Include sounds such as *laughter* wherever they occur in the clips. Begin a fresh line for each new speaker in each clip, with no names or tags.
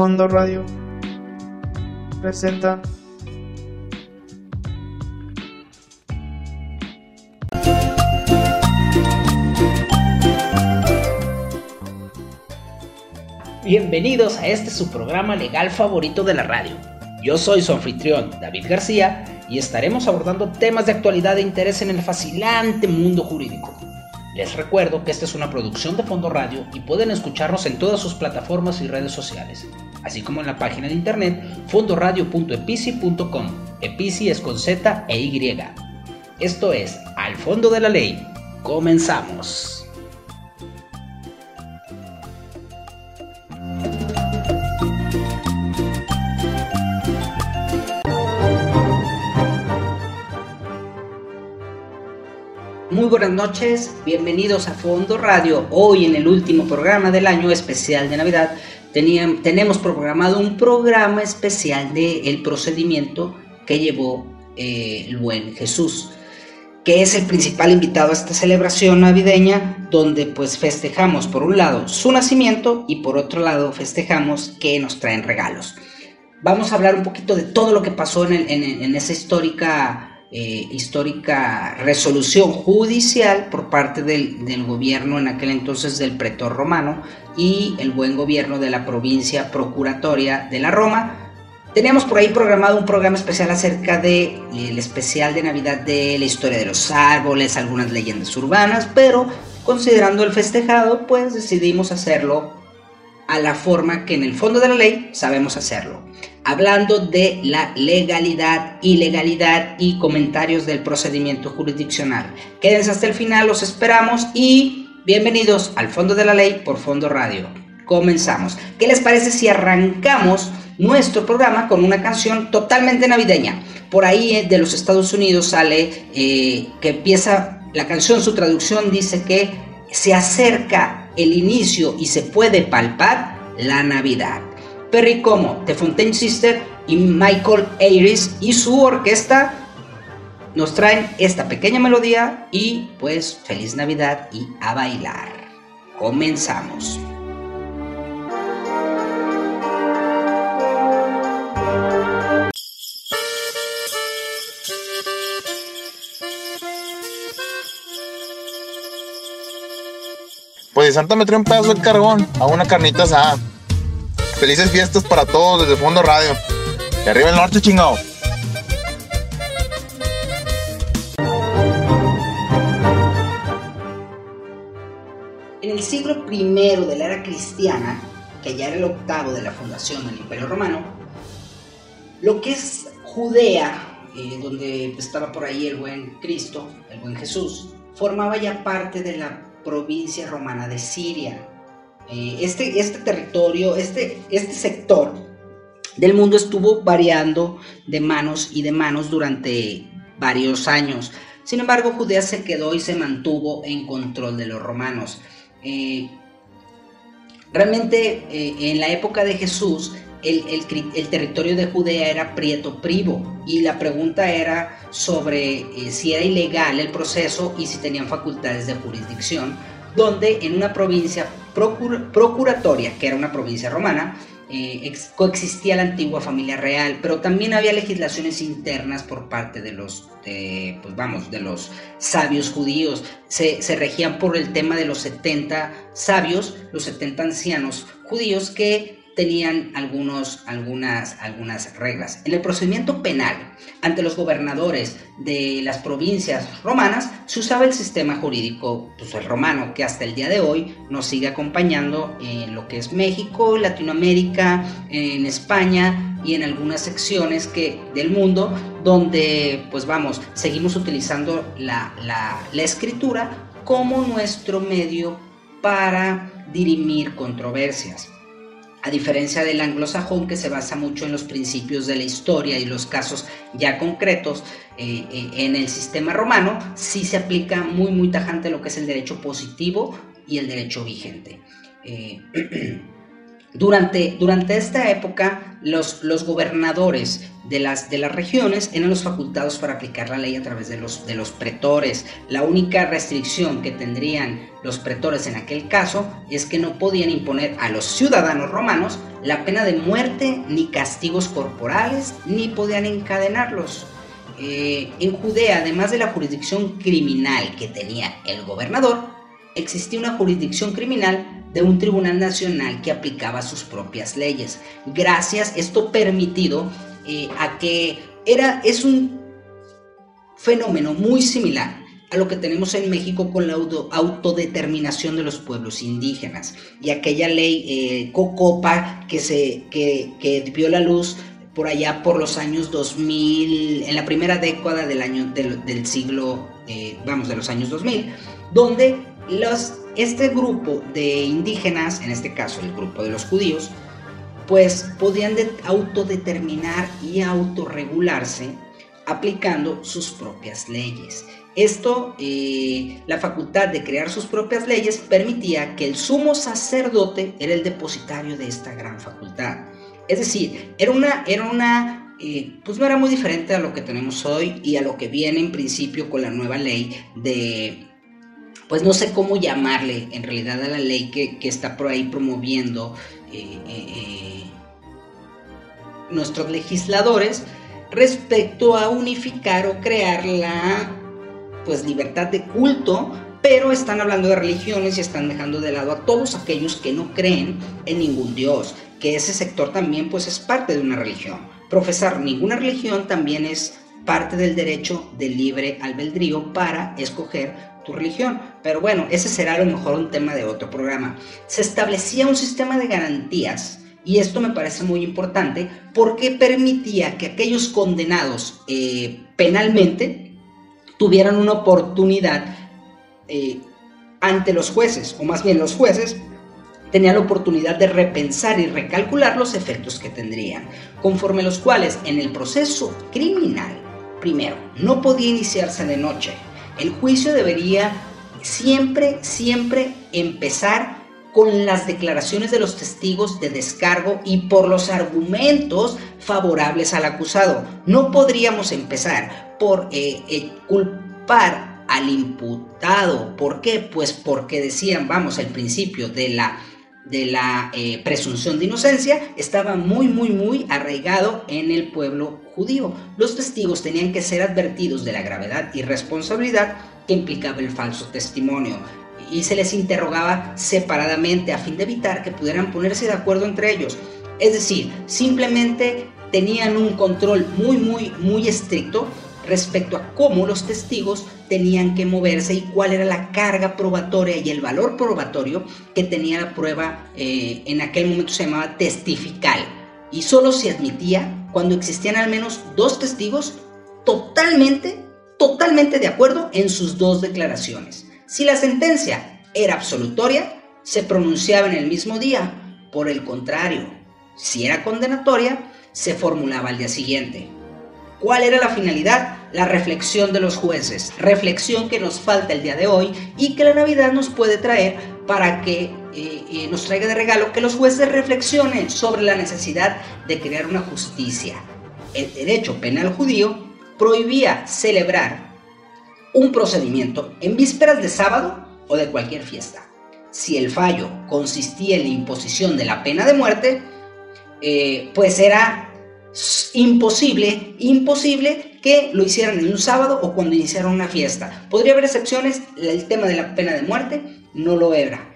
Fondo Radio presenta
Bienvenidos a este su programa legal favorito de la radio. Yo soy su anfitrión, David García, y estaremos abordando temas de actualidad e interés en el fascinante mundo jurídico. Les recuerdo que esta es una producción de Fondo Radio y pueden escucharnos en todas sus plataformas y redes sociales, así como en la página de internet fondoradio.epici.com. Epici es con Z e Y. Esto es Al Fondo de la Ley. Comenzamos. Muy buenas noches, bienvenidos a Fondo Radio. Hoy en el último programa del año especial de Navidad tenemos programado un programa especial del el procedimiento que llevó eh, el buen Jesús, que es el principal invitado a esta celebración navideña donde pues festejamos por un lado su nacimiento y por otro lado festejamos que nos traen regalos. Vamos a hablar un poquito de todo lo que pasó en, en esa histórica eh, histórica resolución judicial por parte del, gobierno en aquel entonces del pretor romano y el buen gobierno de la provincia procuratoria de la Roma. Teníamos por ahí programado un programa especial acerca del de, especial de Navidad de la historia de los árboles, algunas leyendas urbanas, pero considerando el festejado, pues decidimos hacerlo a la forma que en el fondo de la ley sabemos hacerlo, hablando de la legalidad, ilegalidad y comentarios del procedimiento jurisdiccional. Quédense hasta el final, los esperamos y bienvenidos al fondo de la ley por Fondo Radio. Comenzamos. ¿Qué les parece si arrancamos nuestro programa con una canción totalmente navideña? Por ahí eh, de los Estados Unidos sale eh, que empieza la canción, su traducción dice que se acerca el inicio y se puede palpar la Navidad. Perry Como, The Fontaine Sister y Michael Ayres y su orquesta nos traen esta pequeña melodía y pues feliz Navidad y a bailar. Comenzamos.
Santa me un pedazo de carbón a una carnita asada. Felices fiestas para todos desde Fondo Radio. Y arriba el norte, chingado.
En el siglo I de la era cristiana, que ya era el octavo de la fundación del Imperio Romano, lo que es Judea, eh, donde estaba por ahí el buen Cristo, el buen Jesús, formaba ya parte de la provincia romana de Siria. Eh, este, este territorio, este, este sector del mundo estuvo variando de manos y de manos durante varios años. Sin embargo, Judea se quedó y se mantuvo en control de los romanos. Eh, realmente eh, en la época de Jesús el, territorio de Judea era prieto privo y la pregunta era sobre eh, si era ilegal el proceso y si tenían facultades de jurisdicción, donde en una provincia procuratoria, que era una provincia romana, eh, coexistía la antigua familia real, pero también había legislaciones internas por parte de los, pues vamos, de los sabios judíos. Se, se, regían por el tema de los 70 sabios, los 70 ancianos judíos que tenían algunos, algunas, algunas reglas. En el procedimiento penal, ante los gobernadores de las provincias romanas, se usaba el sistema jurídico, pues el romano, que hasta el día de hoy nos sigue acompañando en lo que es México, Latinoamérica, en España y en algunas secciones que, del mundo donde, pues vamos, seguimos utilizando la, la, la escritura como nuestro medio para dirimir controversias. A diferencia del anglosajón que se basa mucho en los principios de la historia y los casos ya concretos, eh, eh, en el sistema romano sí se aplica muy muy tajante lo que es el derecho positivo y el derecho vigente. Eh, *clears throat* Durante, durante esta época, los, los gobernadores de las, de las regiones eran los facultados para aplicar la ley a través de los, de los pretores. La única restricción que tendrían los pretores en aquel caso es que no podían imponer a los ciudadanos romanos la pena de muerte ni castigos corporales, ni podían encadenarlos. Eh, en Judea, además de la jurisdicción criminal que tenía el gobernador, existía una jurisdicción criminal de un tribunal nacional que aplicaba sus propias leyes. Gracias, esto permitido eh, a que era, es un fenómeno muy similar a lo que tenemos en México con la autodeterminación de los pueblos indígenas y aquella ley eh, Cocopa que, se, que, que vio la luz por allá por los años 2000, en la primera década del, año, del, siglo, eh, vamos, de los años 2000, donde los, este grupo de indígenas, en este caso el grupo de los judíos, pues podían autodeterminar y autorregularse aplicando sus propias leyes. Esto, eh, la facultad de crear sus propias leyes permitía que el sumo sacerdote era el depositario de esta gran facultad. Es decir, era una, era una eh, pues no era muy diferente a lo que tenemos hoy y a lo que viene en principio con la nueva ley de pues no sé cómo llamarle en realidad a la ley que, está por ahí promoviendo eh, eh, eh, nuestros legisladores respecto a unificar o crear la pues libertad de culto, pero están hablando de religiones y están dejando de lado a todos aquellos que no creen en ningún dios, que ese sector también pues es parte de una religión. Profesar ninguna religión también es parte del derecho de libre albedrío para escoger religión. Pero bueno, ese será a lo mejor un tema de otro programa. Se establecía un sistema de garantías y esto me parece muy importante porque permitía que aquellos condenados eh, penalmente tuvieran una oportunidad eh, ante los jueces, o más bien los jueces tenían la oportunidad de repensar y recalcular los efectos que tendrían, conforme los cuales en el proceso criminal, primero, no podía iniciarse de noche, el juicio debería siempre, siempre empezar con las declaraciones de los testigos de descargo y por los argumentos favorables al acusado. No podríamos empezar por eh, eh, culpar al imputado. ¿Por qué? Pues porque decían, vamos, el principio de la de la eh, presunción de inocencia estaba muy, muy, muy arraigado en el pueblo judío. Los testigos tenían que ser advertidos de la gravedad y responsabilidad que implicaba el falso testimonio y se les interrogaba separadamente a fin de evitar que pudieran ponerse de acuerdo entre ellos. Es decir, simplemente tenían un control muy, muy, muy estricto respecto a cómo los testigos tenían que moverse y cuál era la carga probatoria y el valor probatorio que tenía la prueba, eh, en aquel momento se llamaba testifical. Y solo se admitía cuando existían al menos dos testigos totalmente, totalmente de acuerdo en sus dos declaraciones. Si la sentencia era absolutoria, se pronunciaba en el mismo día. Por el contrario, si era condenatoria, se formulaba al día siguiente. ¿Cuál era la finalidad? La reflexión de los jueces. Reflexión que nos falta el día de hoy y que la Navidad nos puede traer para que eh, eh, nos traiga de regalo que los jueces reflexionen sobre la necesidad de crear una justicia. El derecho penal judío prohibía celebrar un procedimiento en vísperas de sábado o de cualquier fiesta. Si el fallo consistía en la imposición de la pena de muerte, eh, pues era imposible, imposible que lo hicieran en un sábado o cuando iniciaran una fiesta. Podría haber excepciones, el tema de la pena de muerte no lo era,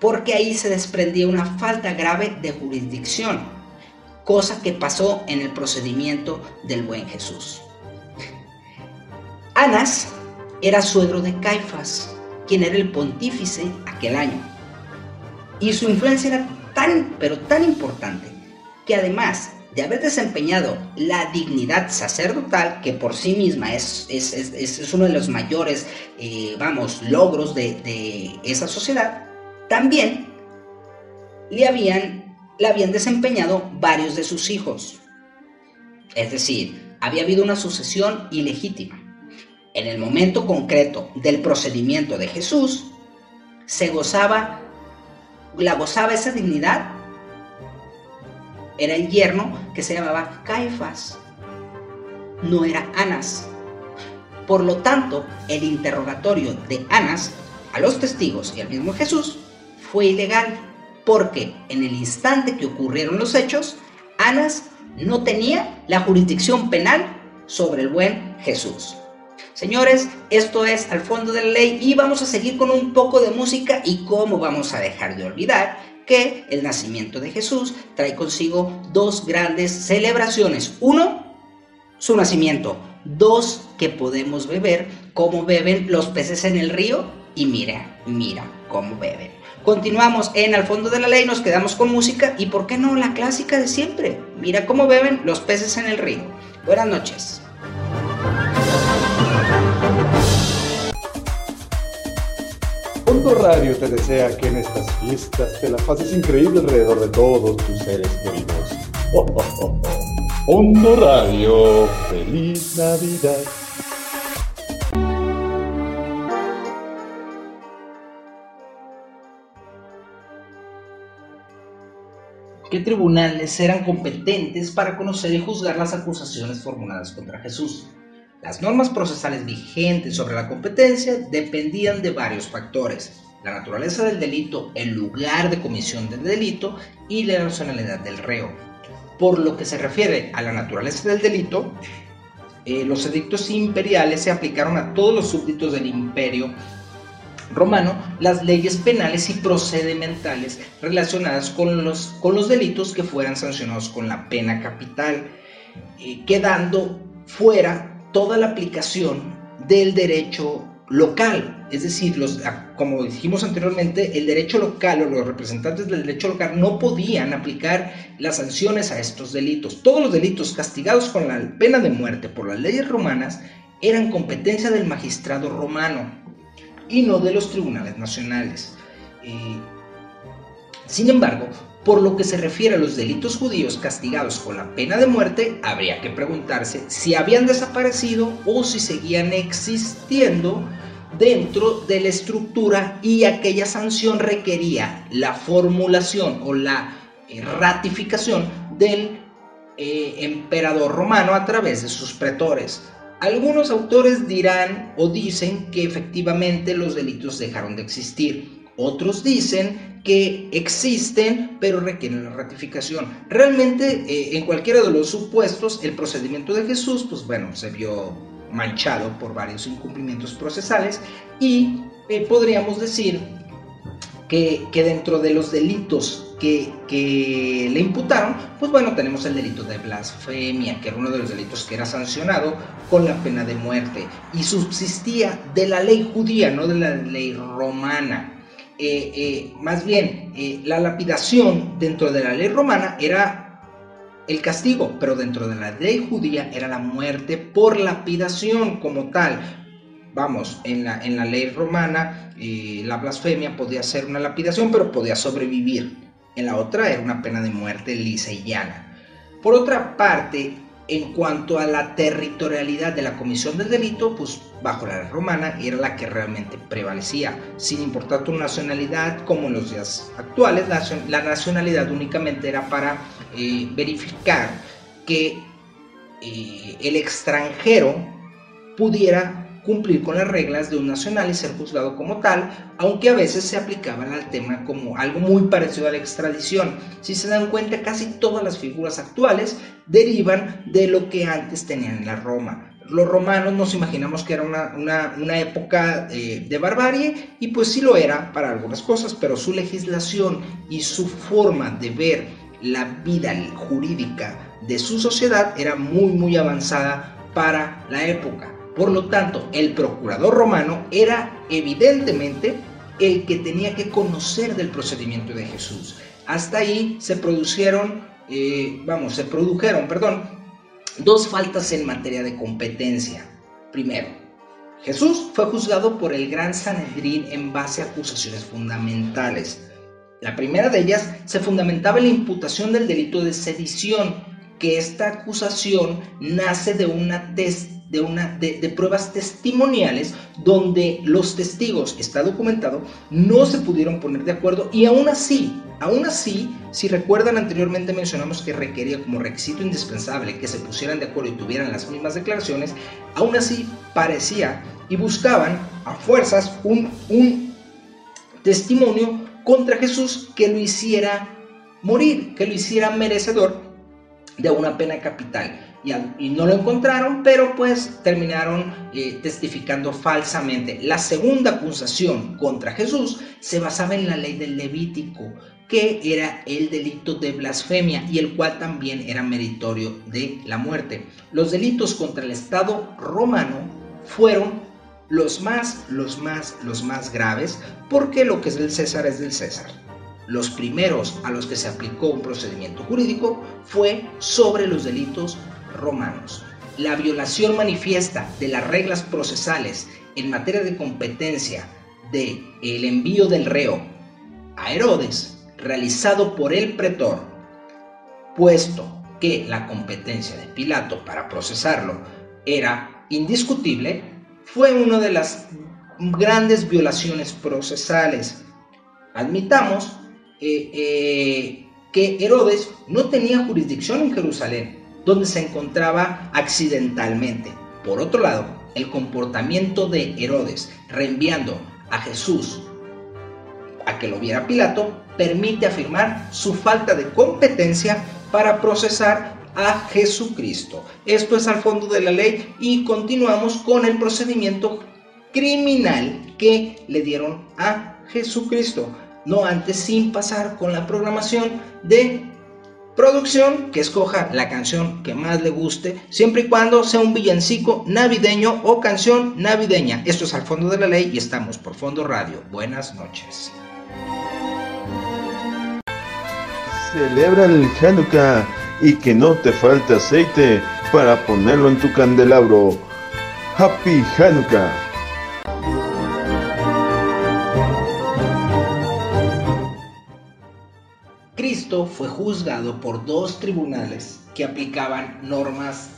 porque ahí se desprendía una falta grave de jurisdicción, cosa que pasó en el procedimiento del buen Jesús. Anas era suegro de Caifás, quien era el pontífice aquel año, y su influencia era tan, pero tan importante, que además de haber desempeñado la dignidad sacerdotal, que por sí misma es, es, uno de los mayores, eh, vamos, logros de, esa sociedad, también le habían, habían desempeñado varios de sus hijos. Es decir, había habido una sucesión ilegítima. En el momento concreto del procedimiento de Jesús, se gozaba, la gozaba esa dignidad
era el yerno que se llamaba Caifás, no era Anas. Por lo tanto, el interrogatorio de Anas a los testigos y al mismo Jesús fue ilegal, porque en el instante que ocurrieron los hechos, Anas no tenía la jurisdicción penal sobre el buen Jesús. Señores, esto es al fondo de la ley y vamos a seguir con un poco de música y cómo vamos a dejar de olvidar que el nacimiento de Jesús trae consigo dos grandes celebraciones. Uno, su nacimiento. Dos, que podemos beber cómo beben los peces en el río y mira, mira cómo beben. Continuamos en Al fondo de la ley, nos quedamos con música y por qué no la clásica de siempre. Mira cómo beben los peces en el río. Buenas noches.
Fondo Radio te desea que en estas fiestas te la pases increíble alrededor de todos tus seres queridos. *laughs* Fondo Radio, feliz Navidad.
¿Qué tribunales eran competentes para conocer y juzgar las acusaciones formuladas contra Jesús? Las normas procesales vigentes sobre la competencia dependían de varios factores, la naturaleza del delito, el lugar de comisión del delito y la nacionalidad del reo. Por lo que se refiere a la naturaleza del delito, eh, los edictos imperiales se aplicaron a todos los súbditos del imperio romano las leyes penales y procedimentales relacionadas con los, con los delitos que fueran sancionados con la pena capital, eh, quedando fuera toda la aplicación del derecho local, es decir, los, ah, como dijimos anteriormente, el derecho local o los representantes del derecho local no podían aplicar las sanciones a estos delitos. Todos los delitos castigados con la pena de muerte por las leyes romanas eran competencia del magistrado romano y no de los tribunales nacionales. Eh, sin embargo, por lo que se refiere a los delitos judíos castigados con la pena de muerte, habría que preguntarse si habían desaparecido o si seguían existiendo dentro de la estructura y aquella sanción requería la formulación o la eh, ratificación del eh, emperador romano a través de sus pretores. Algunos autores dirán o dicen que efectivamente los delitos dejaron de existir. Otros dicen que existen pero requieren la ratificación. Realmente eh, en cualquiera de los supuestos el procedimiento de Jesús pues bueno se vio manchado por varios incumplimientos procesales y eh, podríamos decir que, dentro de los delitos que, que, le imputaron, pues bueno, tenemos el delito de blasfemia, que era uno de los delitos que era sancionado con la pena de muerte y subsistía de la ley judía, no de la ley romana. Eh, eh, más bien, eh, la lapidación dentro de la ley romana era el castigo, pero dentro de la ley judía era la muerte por lapidación como tal. Vamos, en la, en la ley romana la blasfemia podía ser una lapidación, pero podía sobrevivir. En la otra era una pena de muerte lisa y llana. Por otra parte, en cuanto a la territorialidad de la comisión del delito, pues bajo la ley romana era la que realmente prevalecía, sin importar tu nacionalidad, como en los días actuales, la, nacionalidad únicamente era para eh, verificar que eh, el extranjero pudiera cumplir con las reglas de un nacional y ser juzgado como tal, aunque a veces se aplicaban al tema como algo muy parecido a la extradición. Si se dan cuenta, casi todas las figuras actuales derivan de lo que antes tenían en la Roma. Los romanos nos imaginamos que era una, época eh, de barbarie y pues sí lo era para algunas cosas, pero su legislación y su forma de ver la vida jurídica de su sociedad era muy muy avanzada para la época. Por lo tanto, el procurador romano era evidentemente el que tenía que conocer del procedimiento de Jesús. Hasta ahí se produjeron, eh, vamos, se produjeron, perdón, dos faltas en materia de competencia. Primero, Jesús fue juzgado por el gran Sanedrín en base a acusaciones fundamentales. La primera de ellas se fundamentaba en la imputación del delito de sedición, que esta acusación nace de una test de, una, de, pruebas testimoniales donde los testigos, está documentado, no se pudieron poner de acuerdo y aún así Aún así, si recuerdan anteriormente mencionamos que requería como requisito indispensable que se pusieran de acuerdo y tuvieran las mismas declaraciones, aún así parecía y buscaban a fuerzas un, un testimonio contra Jesús que lo hiciera morir, que lo hiciera merecedor de una pena capital. Y, no lo encontraron, pero pues terminaron eh, testificando falsamente. La segunda acusación contra Jesús se basaba en la ley del Levítico, que era el delito de blasfemia y el cual también era meritorio de la muerte. Los delitos contra el Estado romano fueron los más, los más, los más graves, porque lo que es del César es del César. Los primeros a los que se aplicó un procedimiento jurídico fue sobre los delitos romanos. La violación manifiesta de las reglas procesales en materia de competencia de el envío del reo a Herodes realizado por el pretor, puesto que la competencia de Pilato para procesarlo era indiscutible, fue una de las grandes violaciones procesales. Admitamos eh, eh, que Herodes no tenía jurisdicción en Jerusalén, donde se encontraba accidentalmente. Por otro lado, el comportamiento de Herodes reenviando a Jesús a que lo viera Pilato permite afirmar su falta de competencia para procesar a Jesucristo. Esto es al fondo de la ley y continuamos con el procedimiento criminal que le dieron a Jesucristo no antes sin pasar con la programación de producción que escoja la canción que más le guste, siempre y cuando sea un villancico navideño o canción navideña. Esto es al fondo de la ley y estamos por Fondo Radio. Buenas noches.
Celebra el Hanukkah y que no te falte aceite para ponerlo en tu candelabro. Happy Hanukkah.
Fue juzgado por dos tribunales que aplicaban normas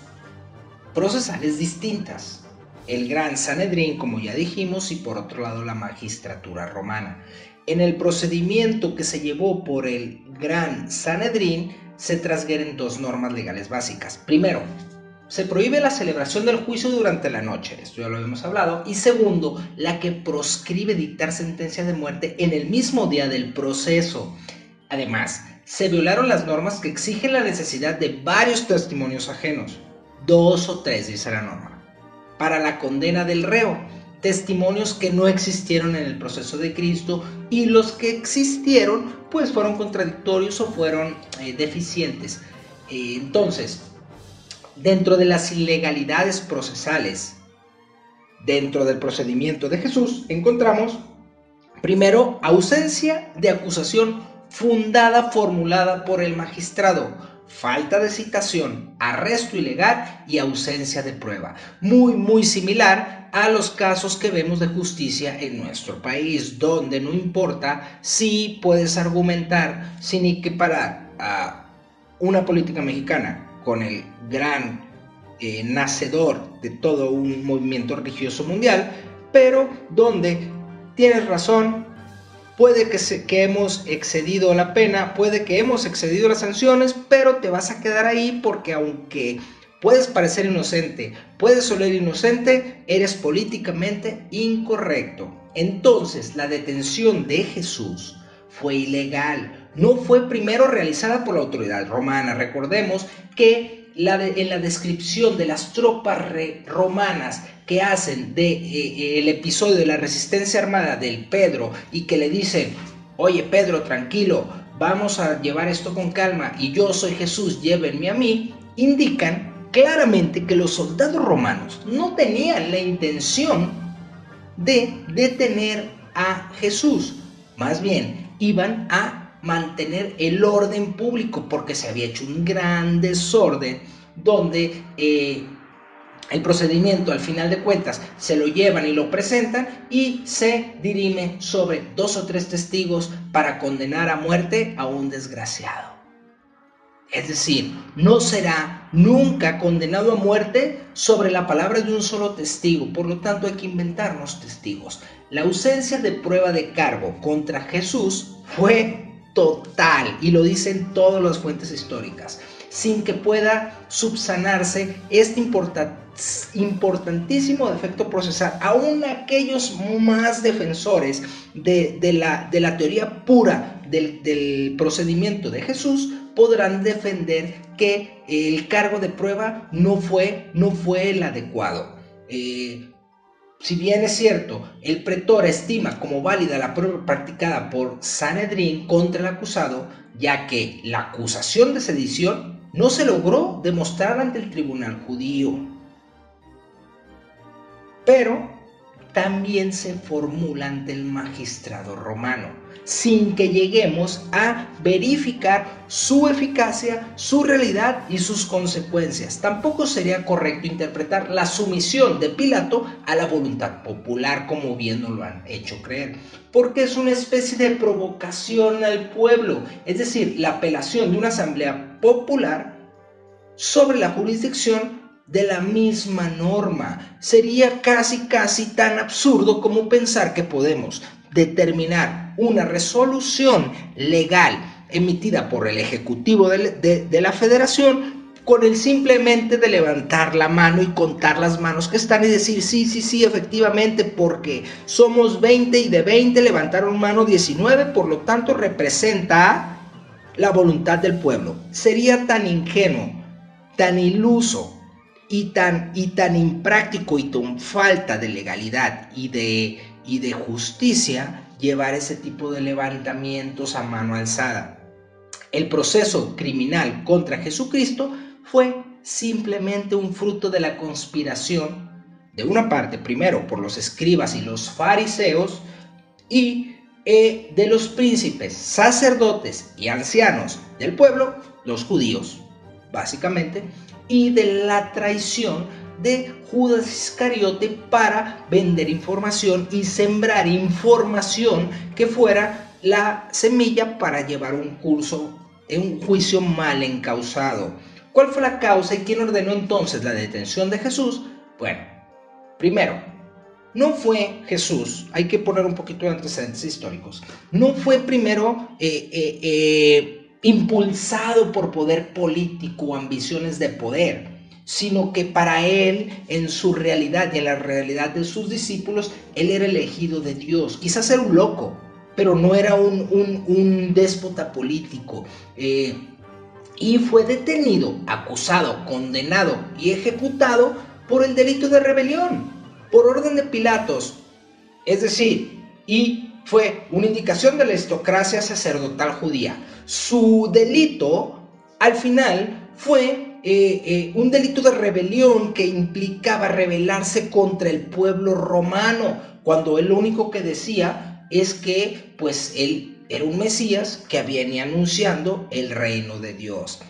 procesales distintas. El Gran Sanedrín, como ya dijimos, y por otro lado la magistratura romana. En el procedimiento que se llevó por el Gran Sanedrín se transgreden dos normas legales básicas. Primero, se prohíbe la celebración del juicio durante la noche, esto ya lo habíamos hablado, y segundo, la que proscribe dictar sentencia de muerte en el mismo día del proceso. Además, se violaron las normas que exigen la necesidad de varios testimonios ajenos, dos o tres dice la norma, para la condena del reo, testimonios que no existieron en el proceso de Cristo y los que existieron pues fueron contradictorios o fueron eh, deficientes. Eh, entonces, dentro de las ilegalidades procesales, dentro del procedimiento de Jesús, encontramos primero ausencia de acusación fundada formulada por el magistrado, falta de citación, arresto ilegal y ausencia de prueba. Muy, muy similar a los casos que vemos de justicia en nuestro país, donde no importa si puedes argumentar sin equiparar a una política mexicana con el gran eh, nacedor de todo un movimiento religioso mundial, pero donde tienes razón, puede que, hemos excedido la pena, puede que hemos excedido las sanciones, pero te vas a quedar ahí porque aunque puedes parecer inocente, puedes oler inocente, eres políticamente incorrecto. Entonces la detención de Jesús fue ilegal, no fue primero realizada por la autoridad romana. Recordemos que en la descripción de las tropas romanas que hacen de eh, eh, el episodio de la resistencia armada del Pedro y que le dicen, oye Pedro, tranquilo, vamos a llevar esto con calma y yo soy Jesús, llévenme a mí, indican claramente que los soldados romanos no tenían la intención de detener a Jesús, más bien iban a mantener el orden público porque se había hecho un gran desorden donde eh, el procedimiento al final de cuentas se lo llevan y lo presentan y se dirime sobre dos o tres testigos para condenar a muerte a un desgraciado. Es decir, no será nunca condenado a muerte sobre la palabra de un solo testigo, por lo tanto hay que inventarnos testigos. La ausencia de prueba de cargo contra Jesús fue total, y lo dicen todas las fuentes históricas, sin que pueda subsanarse este importantísimo defecto procesal. Aún aquellos más defensores de, la, de la, teoría pura del, procedimiento de Jesús podrán defender que el cargo de prueba no fue, no fue el adecuado. Eh, si bien es cierto, el pretor estima como válida la prueba practicada por Sanedrín contra el acusado, ya que la acusación de sedición no se logró demostrar ante el tribunal judío. Pero también se formula ante el magistrado romano, sin que lleguemos a verificar su eficacia, su realidad y sus consecuencias. Tampoco sería correcto interpretar la sumisión de Pilato a la voluntad popular, como bien nos lo han hecho creer, porque es una especie de provocación al pueblo, es decir, la apelación de una asamblea popular sobre la jurisdicción de la misma norma. Sería casi, casi tan absurdo como pensar que podemos determinar una resolución legal emitida por el Ejecutivo de, la Federación con el simplemente de levantar la mano y contar las manos que están y decir sí, sí, sí, efectivamente, porque somos 20 y de 20 levantaron mano 19, por lo tanto representa la voluntad del pueblo. Sería tan ingenuo, tan iluso y tan, y tan impráctico y tan falta de legalidad y de, y de justicia llevar ese tipo de levantamientos a mano alzada. El proceso criminal contra Jesucristo fue simplemente un fruto de la conspiración, de una parte, primero por los escribas y los fariseos, y eh, de los príncipes, sacerdotes y ancianos del pueblo, los judíos, básicamente, y de la traición de Judas Iscariote para vender información y sembrar información que fuera la semilla para llevar un curso, un juicio mal encausado. ¿Cuál fue la causa y quién ordenó entonces la detención de Jesús? Bueno, primero, no fue Jesús, hay que poner un poquito de antecedentes históricos, no fue primero eh, eh, eh impulsado por poder político o ambiciones de poder, sino que para él, en su realidad y en la realidad de sus discípulos, él era elegido de Dios. Quizás era un loco, pero no era un, déspota político. Y fue detenido, acusado, condenado y ejecutado por el delito de rebelión, por orden de Pilatos. Es decir, y fue una indicación de la aristocracia sacerdotal judía. Su delito, al final, fue eh, eh, un delito de rebelión que implicaba rebelarse contra el pueblo romano, cuando él lo único que decía es que pues él era un Mesías que venía anunciando el reino de Dios.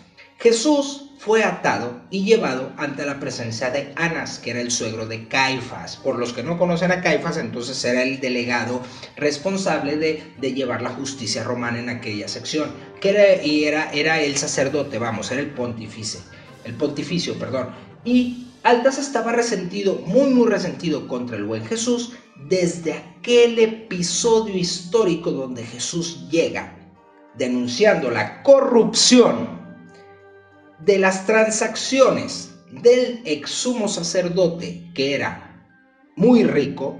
Jesús fue atado y llevado ante la presencia de Anas, que era el suegro de Caifás. Por los que no conocen a Caifás, entonces era el delegado responsable de, llevar la justicia romana en aquella sección, que era, y era, era el sacerdote, vamos, era el pontífice, el pontificio, perdón. Y Altas estaba resentido, muy muy resentido contra el buen Jesús desde aquel episodio histórico donde Jesús llega denunciando la corrupción de las transacciones del ex sumo sacerdote, que era muy rico,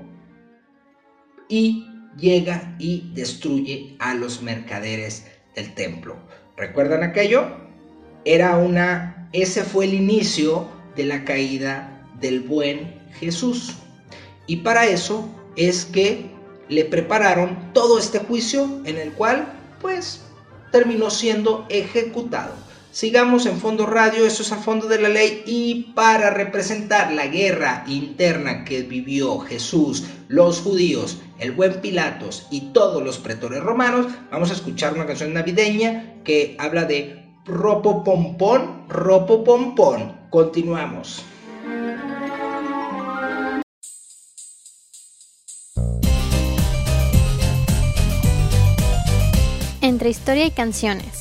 y llega y destruye a los mercaderes del templo. ¿Recuerdan aquello? Era una, ese fue el inicio de la caída del buen Jesús. Y para eso es que le prepararon todo este juicio en el cual pues terminó siendo ejecutado. Sigamos en Fondo Radio, eso es a fondo de la ley y para representar la guerra interna que vivió Jesús, los judíos, el buen Pilatos y todos los pretores romanos, vamos a escuchar una canción navideña que habla de ropo pompón, ropo pompón. Continuamos.
Entre historia y canciones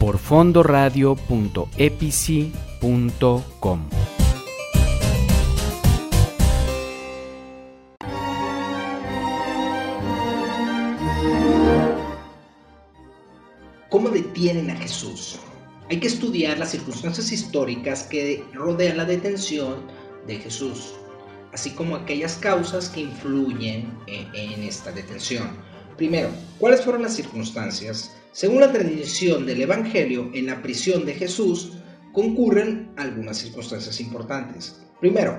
Por fondoradio.epici.com.
¿Cómo detienen a Jesús? Hay que estudiar las circunstancias históricas que rodean la detención de Jesús, así como aquellas causas que influyen en, en esta detención. Primero, ¿cuáles fueron las circunstancias? Según la tradición del Evangelio, en la prisión de Jesús concurren algunas circunstancias importantes. Primero,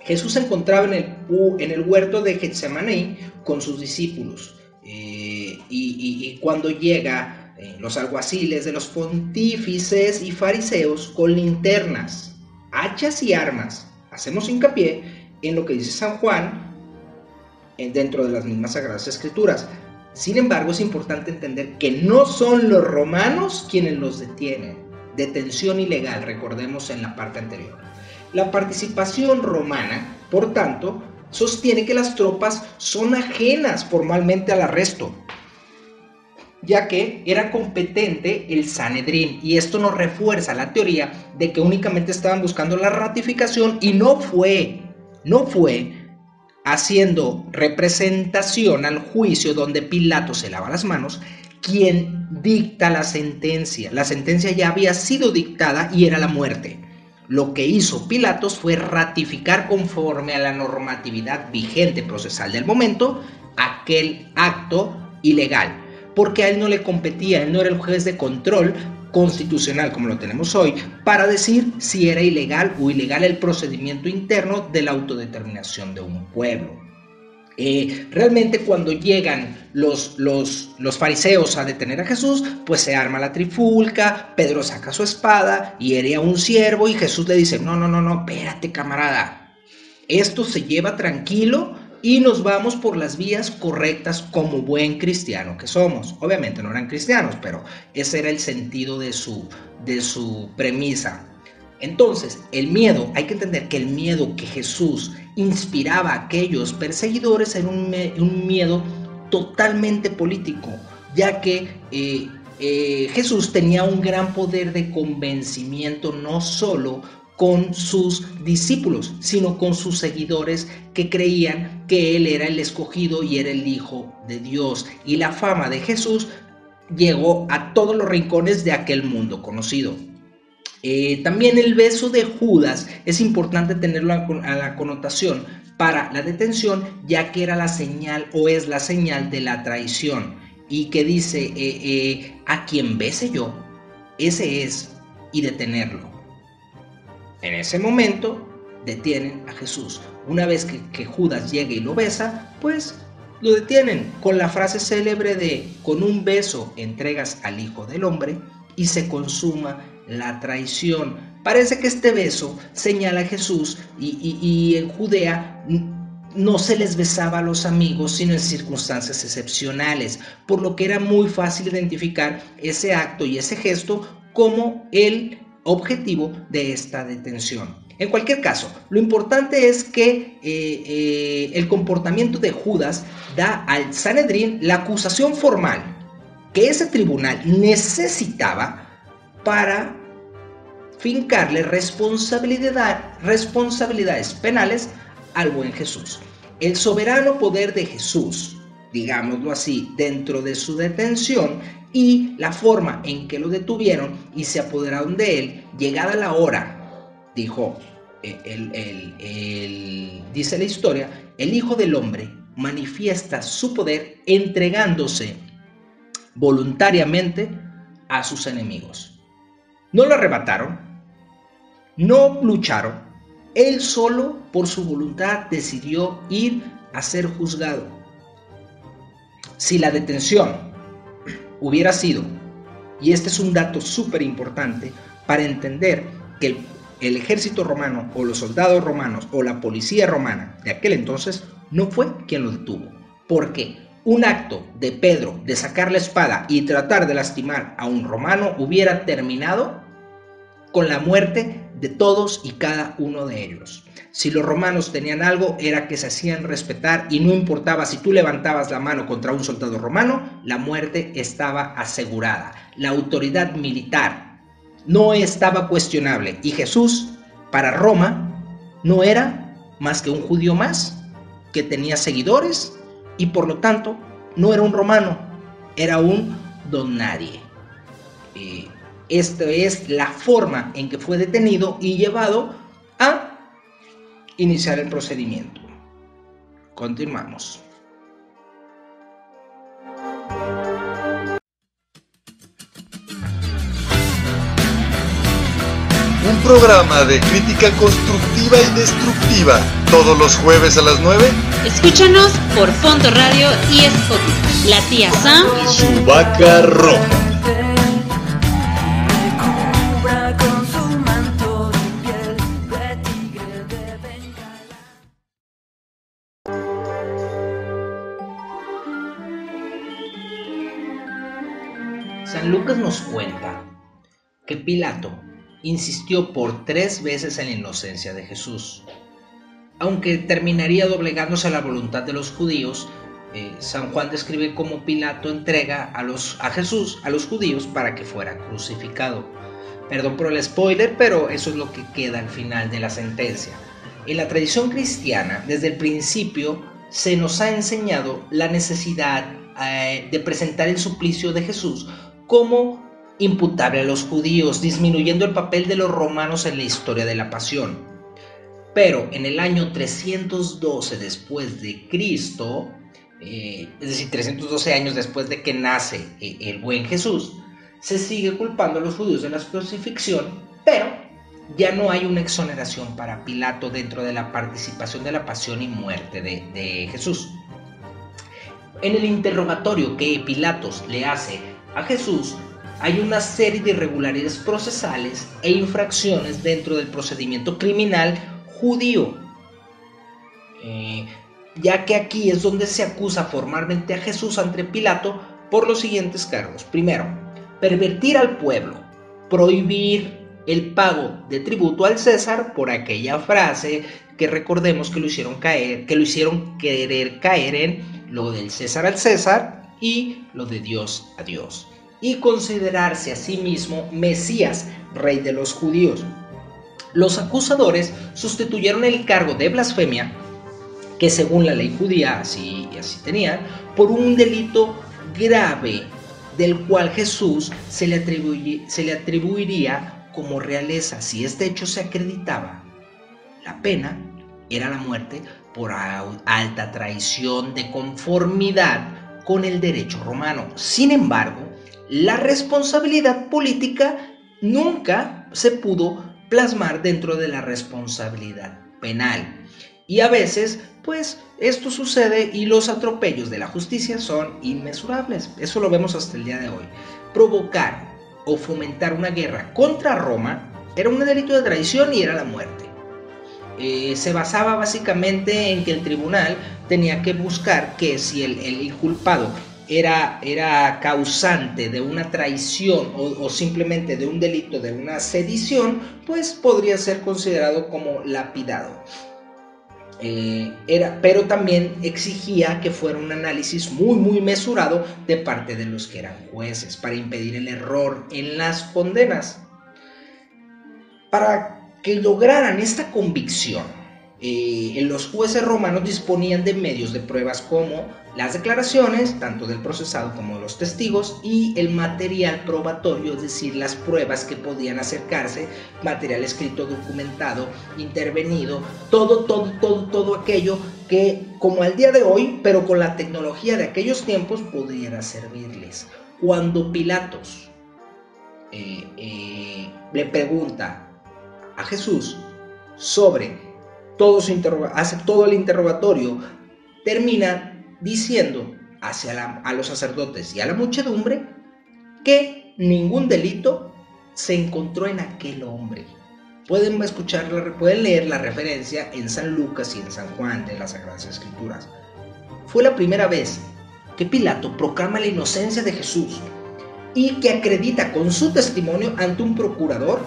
Jesús se encontraba en el, huerto de Getsemaní con sus discípulos. eh, y cuando llega eh, los alguaciles de los pontífices y fariseos con linternas, hachas y armas, hacemos hincapié en lo que dice San Juan eh, dentro de las mismas Sagradas Escrituras. Sin embargo, es importante entender que no son los romanos quienes los detienen. Detención ilegal, recordemos en la parte anterior. La participación romana, por tanto, sostiene que las tropas son ajenas formalmente al arresto, ya que era competente el Sanedrín, y esto nos refuerza la teoría de que únicamente estaban buscando la ratificación y no fue, no fue haciendo representación al juicio donde Pilato se lava las manos, quien dicta la sentencia. La sentencia ya había sido dictada y era la muerte. Lo que hizo Pilatos fue ratificar conforme a la normatividad vigente procesal del momento aquel acto ilegal, porque a él no le competía, él no era el juez de control constitucional como lo tenemos hoy, para decir si era ilegal o ilegal el procedimiento interno de la autodeterminación de un pueblo. Eh, realmente cuando llegan los, los, los fariseos a detener a Jesús, pues se arma la trifulca, Pedro saca su espada, hiere a un siervo y Jesús le dice, no, no, no, no, espérate camarada, esto se lleva tranquilo y nos vamos por las vías correctas como buen cristiano que somos. Obviamente no eran cristianos, pero ese era el sentido de su, de su premisa. Entonces, el miedo, hay que entender que el miedo que Jesús inspiraba a aquellos perseguidores era un, un miedo totalmente político, ya que eh, eh, Jesús tenía un gran poder de convencimiento no solo con sus discípulos, sino con sus seguidores que creían que Él era el escogido y era el Hijo de Dios. Y la fama de Jesús llegó a todos los rincones de aquel mundo conocido. Eh, también el beso de Judas es importante tenerlo a, la connotación para la detención, ya que era la señal o es la señal de la traición. Y que dice, eh, eh, a quien bese yo, ese es, y detenerlo. En ese momento detienen a Jesús. Una vez que, Judas llega y lo besa, pues lo detienen con la frase célebre de, con un beso entregas al Hijo del Hombre y se consuma la traición. Parece que este beso señala a Jesús y, y- en Judea no se les besaba a los amigos sino en circunstancias excepcionales, por lo que era muy fácil identificar ese acto y ese gesto como el objetivo de esta detención. En cualquier caso, lo importante es que eh, eh, el comportamiento de Judas da al Sanedrín la acusación formal que ese tribunal necesitaba para fincarle responsabilidad, responsabilidades penales al buen Jesús. El soberano poder de Jesús, digámoslo así, dentro de su detención y la forma en que lo detuvieron y se apoderaron de él, llegada la hora, dijo, eh, el, el- dice la historia, el Hijo del Hombre manifiesta su poder entregándose voluntariamente a sus enemigos. No lo arrebataron, no lucharon, él solo por su voluntad decidió ir a ser juzgado. Si la detención hubiera sido, y este es un dato súper importante para entender que el, el ejército romano o los soldados romanos o la policía romana de aquel entonces no fue quien lo detuvo. ¿Por qué? un acto de Pedro de sacar la espada y tratar de lastimar a un romano hubiera terminado con la muerte de todos y cada uno de ellos. Si los romanos tenían algo era que se hacían respetar y no importaba si tú levantabas la mano contra un soldado romano, la muerte estaba asegurada. La autoridad militar no estaba cuestionable y Jesús para Roma no era más que un judío más que tenía seguidores y por lo tanto no era un romano, era un don nadie. Eh, esta es la forma en que fue detenido y llevado iniciar el procedimiento. Continuamos.
Un programa de crítica constructiva y destructiva. Todos los jueves a las 9.
Escúchanos por Fondo Radio y Spotify. La tía Sam
y su vaca roja.
Pilato insistió por tres veces en la inocencia de Jesús. Aunque terminaría doblegándose a la voluntad de los judíos, eh, San Juan describe cómo Pilato entrega a Jesús a los judíos para que fuera crucificado. Perdón por el spoiler, pero eso es lo que queda al final de la sentencia. En la tradición cristiana, desde el principio, se nos ha enseñado la necesidad eh, de presentar el suplicio de Jesús como imputable a los judíos, disminuyendo el papel de los romanos en la historia de la pasión. Pero en el año 312 después de Cristo, eh, es decir, 312 años después de que nace eh, el buen Jesús, se sigue culpando a los judíos de la crucifixión, pero ya no hay una exoneración para Pilato dentro de la participación de la pasión y muerte de, de Jesús. En el interrogatorio que Pilatos le hace a Jesús, hay una serie de irregularidades procesales e infracciones dentro del procedimiento criminal judío. Eh, ya que aquí es donde se acusa formalmente a Jesús ante Pilato por los siguientes cargos. Primero, pervertir al pueblo, prohibir el pago de tributo al César por aquella frase que recordemos que lo hicieron caer, que lo hicieron querer caer en lo del César al César y lo de Dios a Dios y considerarse a sí mismo Mesías, rey de los judíos. Los acusadores sustituyeron el cargo de blasfemia, que según la ley judía así, así tenía, por un delito grave del cual Jesús se le, se le atribuiría como realeza. Si este hecho se acreditaba, la pena era la muerte por alta traición de conformidad con el derecho romano. Sin embargo, la responsabilidad política nunca se pudo plasmar dentro de la responsabilidad penal. Y a veces, pues, esto sucede y los atropellos de la justicia son inmesurables. Eso lo vemos hasta el día de hoy. Provocar o fomentar una guerra contra Roma era un delito de traición y era la muerte. Eh, se basaba básicamente en que el tribunal tenía que buscar que si el, el inculpado era, era causante de una traición o, simplemente de un delito, de una sedición, pues podría ser considerado como lapidado. Eh, era, pero también exigía que fuera un análisis muy muy mesurado de parte de los que eran jueces para impedir el error en las condenas. Para que lograran esta convicción, eh, los jueces romanos disponían de medios de pruebas como las declaraciones, tanto del procesado como de los testigos, y el material probatorio, es decir, las pruebas que podían acercarse, material escrito, documentado, intervenido, todo, todo, todo, todo aquello que, como al día de hoy, pero con la tecnología de aquellos tiempos, pudiera servirles. Cuando Pilatos eh, eh, le pregunta a Jesús sobre todo su hace todo el interrogatorio, termina diciendo hacia a los sacerdotes y a la muchedumbre que ningún delito se encontró en aquel hombre. Pueden escuchar, pueden leer la referencia en San Lucas y en San Juan de las Sagradas Escrituras. Fue la primera vez que Pilato proclama la inocencia de Jesús y que acredita con su testimonio ante un procurador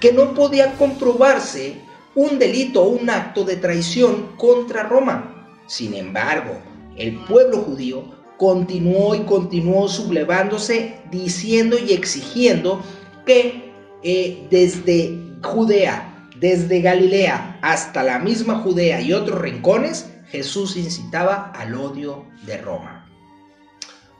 que no podía comprobarse un delito o un acto de traición contra Roma. Sin embargo, el pueblo judío continuó y continuó sublevándose diciendo y exigiendo que eh, desde Judea, desde Galilea hasta la misma Judea y otros rincones, Jesús incitaba al odio de Roma.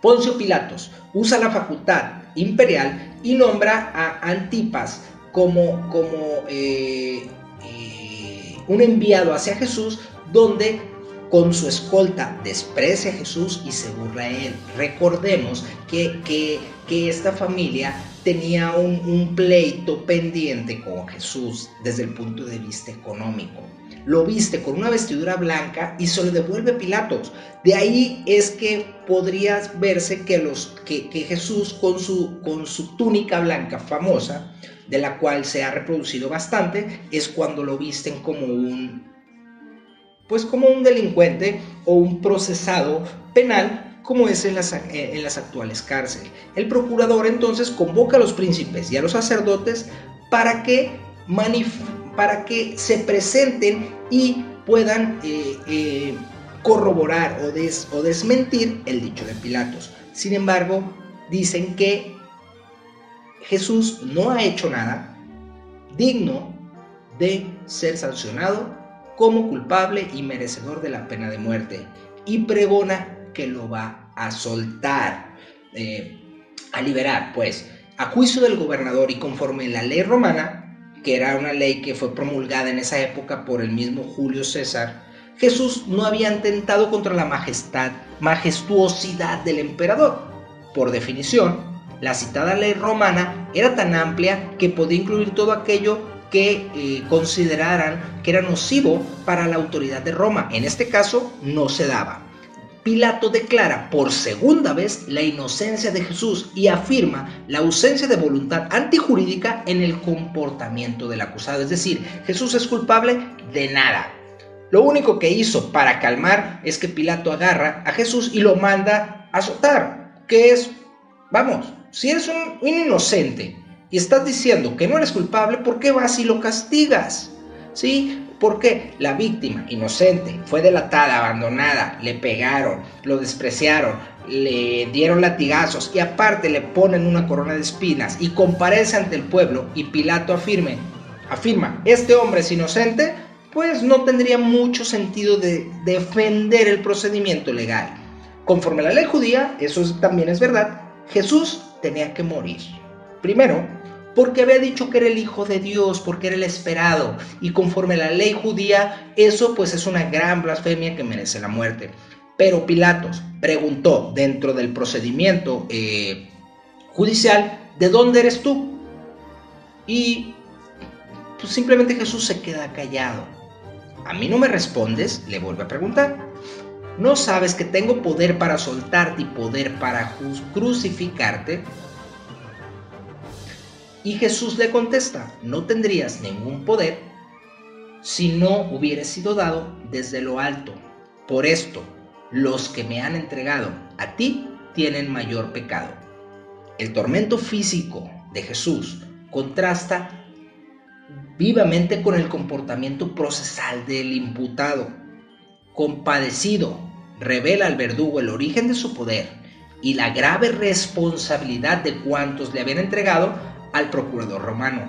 Poncio Pilatos usa la facultad imperial y nombra a Antipas como, como eh, eh, un enviado hacia Jesús donde con su escolta desprecia a Jesús y se burla de él. Recordemos que, que, esta familia tenía un, un, pleito pendiente con Jesús desde el punto de vista económico. Lo viste con una vestidura blanca y se lo devuelve Pilatos. De ahí es que podrías verse que, los, que, que Jesús con su, con su túnica blanca famosa, de la cual se ha reproducido bastante, es cuando lo visten como un pues como un delincuente o un procesado penal como es en las, actuales cárceles. El procurador entonces convoca a los príncipes y a los sacerdotes para que, para que se presenten y puedan eh, eh, corroborar o, des o desmentir el dicho de Pilatos. Sin embargo, dicen que Jesús no ha hecho nada digno de ser sancionado como culpable y merecedor de la pena de muerte y pregona que lo va a soltar, eh, a liberar, pues, a juicio del gobernador y conforme la ley romana, que era una ley que fue promulgada en esa época por el mismo Julio César, Jesús no había intentado contra la majestad, majestuosidad del emperador. Por definición, la citada ley romana era tan amplia que podía incluir todo aquello que eh, consideraran que era nocivo para la autoridad de Roma. En este caso no se daba. Pilato declara por segunda vez la inocencia de Jesús y afirma la ausencia de voluntad antijurídica en el comportamiento del acusado. Es decir, Jesús es culpable de nada. Lo único que hizo para calmar es que Pilato agarra a Jesús y lo manda a azotar. Que es, vamos, si eres un inocente y estás diciendo que no eres culpable, ¿por qué vas y lo castigas? ¿Sí? Porque la víctima inocente fue delatada, abandonada, le pegaron, lo despreciaron, le dieron latigazos y aparte le ponen una corona de espinas y comparece ante el pueblo y Pilato afirme, afirma, este hombre es inocente, pues no tendría mucho sentido de defender el procedimiento legal. Conforme a la ley judía, eso también es verdad, Jesús tenía que morir. Primero, porque había dicho que era el Hijo de Dios, porque era el esperado, y conforme la ley judía, eso pues es una gran blasfemia que merece la muerte. Pero Pilatos preguntó dentro del procedimiento eh, judicial, ¿de dónde eres tú? Y pues simplemente Jesús se queda callado. ¿A mí no me respondes? Le vuelve a preguntar. ¿No sabes que tengo poder para soltarte y poder para crucificarte? Y Jesús le contesta, no tendrías ningún poder si no hubiera sido dado desde lo alto. Por esto, los que me han entregado a ti tienen mayor pecado. El tormento físico de Jesús contrasta vivamente con el comportamiento procesal del imputado. Compadecido, revela al verdugo el origen de su poder y la grave responsabilidad de cuantos le habían entregado al procurador romano.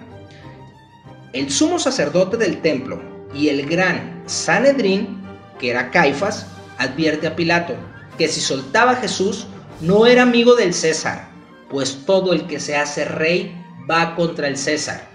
El sumo sacerdote del templo y el gran Sanedrín, que era Caifás, advierte a Pilato que si soltaba a Jesús no era amigo del César, pues todo el que se hace rey va contra el César.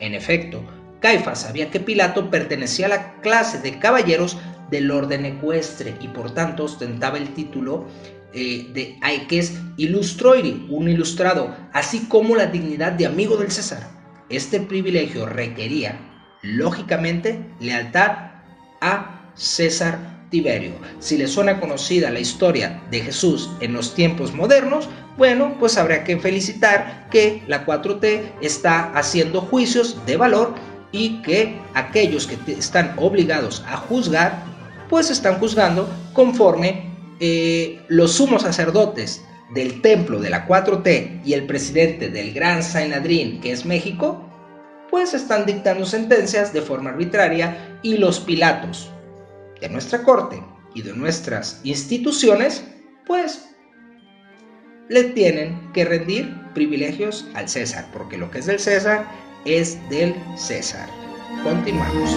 En efecto, Caifás sabía que Pilato pertenecía a la clase de caballeros del orden ecuestre y por tanto ostentaba el título eh, de Aikes Illustroiri, un ilustrado, así como la dignidad de amigo del César. Este privilegio requería, lógicamente, lealtad a César Tiberio. Si le suena conocida la historia de Jesús en los tiempos modernos, bueno, pues habrá que felicitar que la 4T está haciendo juicios de valor y que aquellos que están obligados a juzgar, pues están juzgando conforme eh, los sumos sacerdotes del templo de la 4T y el presidente del Gran Sanadrín, que es México, pues están dictando sentencias de forma arbitraria y los pilatos de nuestra corte y de nuestras instituciones, pues le tienen que rendir privilegios al César, porque lo que es del César es del César. Continuamos.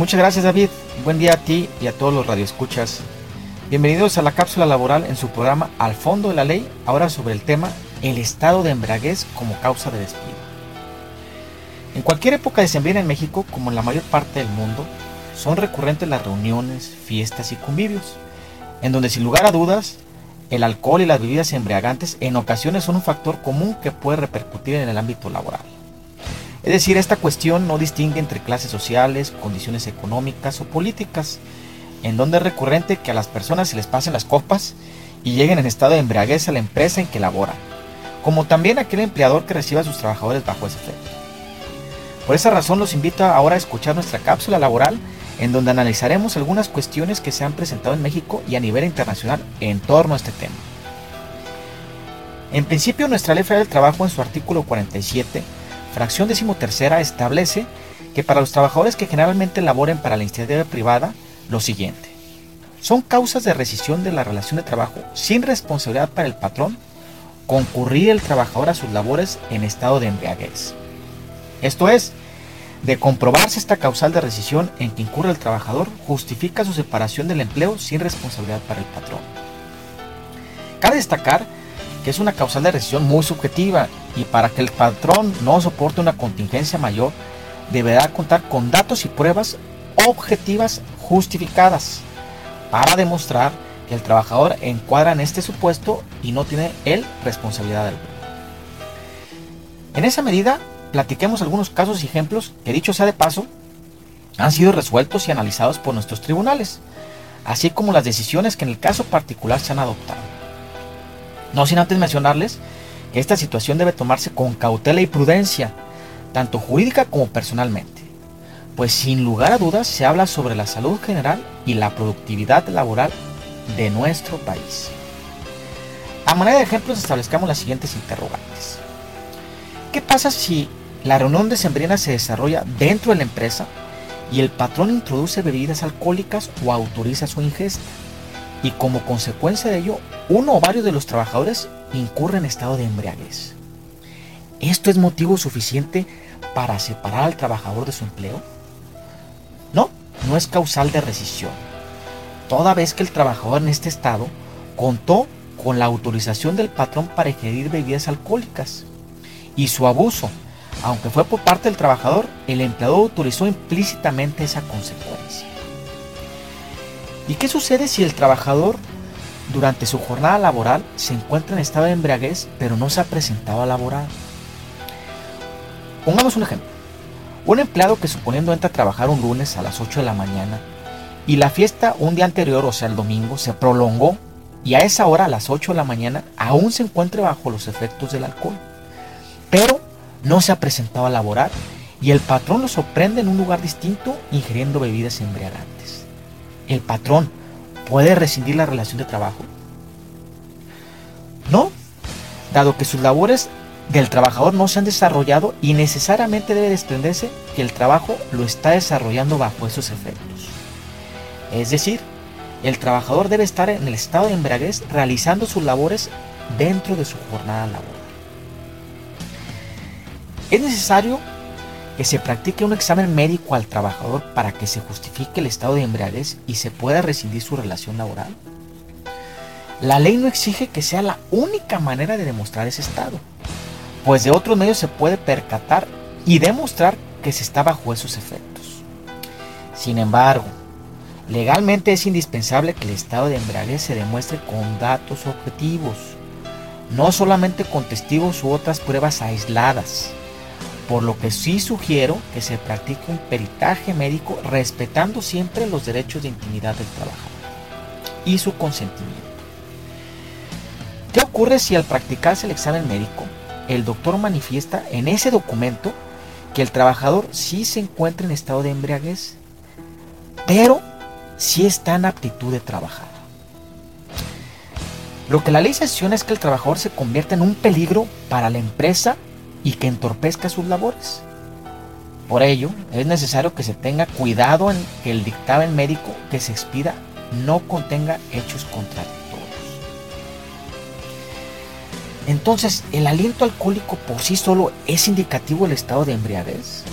Muchas gracias David, buen día a ti y a todos los radioescuchas. Bienvenidos a la cápsula laboral en su programa Al fondo de la ley, ahora sobre el tema El estado de embriaguez como causa de despido. En cualquier época de sembrina en México, como en la mayor parte del mundo, son recurrentes las reuniones, fiestas y convivios, en donde sin lugar a dudas, el alcohol y las bebidas embriagantes en ocasiones son un factor común que puede repercutir en el ámbito laboral. Es decir, esta cuestión no distingue entre clases sociales, condiciones económicas o políticas, en donde es recurrente que a las personas se les pasen las copas y lleguen en estado de embriaguez a la empresa en que laboran, como también aquel empleador que reciba a sus trabajadores bajo ese efecto. Por esa razón los invito ahora a escuchar nuestra cápsula laboral en donde analizaremos algunas cuestiones que se han presentado en México y a nivel internacional en torno a este tema. En principio, nuestra Ley Federal del Trabajo en su artículo 47 fracción decimotercera establece que para los trabajadores que generalmente laboren para la iniciativa privada, lo siguiente. Son causas de rescisión de la relación de trabajo sin responsabilidad para el patrón concurrir el trabajador a sus labores en estado de embriaguez. Esto es, de comprobarse esta causal de rescisión en que incurre el trabajador, justifica su separación del empleo sin responsabilidad para el patrón. Cabe destacar que es una causal de rescisión muy subjetiva y para que el patrón no soporte una contingencia mayor, deberá contar con datos y pruebas objetivas justificadas para demostrar que el trabajador encuadra en este supuesto y no tiene él responsabilidad alguna. En esa medida, platiquemos algunos casos y ejemplos que dicho sea de paso, han sido resueltos y analizados por nuestros tribunales, así como las decisiones que en el caso particular se han adoptado. No sin antes mencionarles que esta situación debe tomarse con cautela y prudencia, tanto jurídica como personalmente, pues sin lugar a dudas se habla sobre la salud general y la productividad laboral de nuestro país. A manera de ejemplos establezcamos las siguientes interrogantes. ¿Qué pasa si la reunión de sembrina se desarrolla dentro de la empresa y el patrón introduce bebidas alcohólicas o autoriza su ingesta? Y como consecuencia de ello, uno o varios de los trabajadores incurren en estado de embriaguez. ¿Esto es motivo suficiente para separar al trabajador de su empleo? No, no es causal de rescisión. Toda vez que el trabajador en este estado contó con la autorización del patrón para ingerir bebidas alcohólicas y su abuso, aunque fue por parte del trabajador, el empleador autorizó implícitamente esa consecuencia. ¿Y qué sucede si el trabajador durante su jornada laboral se encuentra en estado de embriaguez pero no se ha presentado a laborar? Pongamos un ejemplo. Un empleado que suponiendo entra a trabajar un lunes a las 8 de la mañana y la fiesta un día anterior, o sea el domingo, se prolongó y a esa hora, a las 8 de la mañana, aún se encuentra bajo los efectos del alcohol. Pero no se ha presentado a laborar y el patrón lo sorprende en un lugar distinto ingiriendo bebidas embriagantes. ¿El patrón puede rescindir la relación de trabajo? No, dado que sus labores del trabajador no se han desarrollado y necesariamente debe desprenderse que el trabajo lo está desarrollando bajo esos efectos. Es decir, el trabajador debe estar en el estado de embriaguez realizando sus labores dentro de su jornada laboral. Es necesario que se practique un examen médico al trabajador para que se justifique el estado de embriaguez y se pueda rescindir su relación laboral? La ley no exige que sea la única manera de demostrar ese estado, pues de otros medios se puede percatar y demostrar que se está bajo esos efectos. Sin embargo, legalmente es indispensable que el estado de embriaguez se demuestre con datos objetivos, no solamente con testigos u otras pruebas aisladas, por lo que sí sugiero que se practique un peritaje médico respetando siempre los derechos de intimidad del trabajador y su consentimiento. ¿Qué ocurre si al practicarse el examen médico, el doctor manifiesta en ese documento que el trabajador sí se encuentra en estado de embriaguez, pero sí está en aptitud de trabajar? Lo que la ley sanciona es que el trabajador se convierta en un peligro para la empresa y que entorpezca sus labores. Por ello, es necesario que se tenga cuidado en que el dictamen médico que se expida no contenga hechos contrarios. Entonces, ¿el aliento alcohólico por sí solo es indicativo del estado de embriaguez?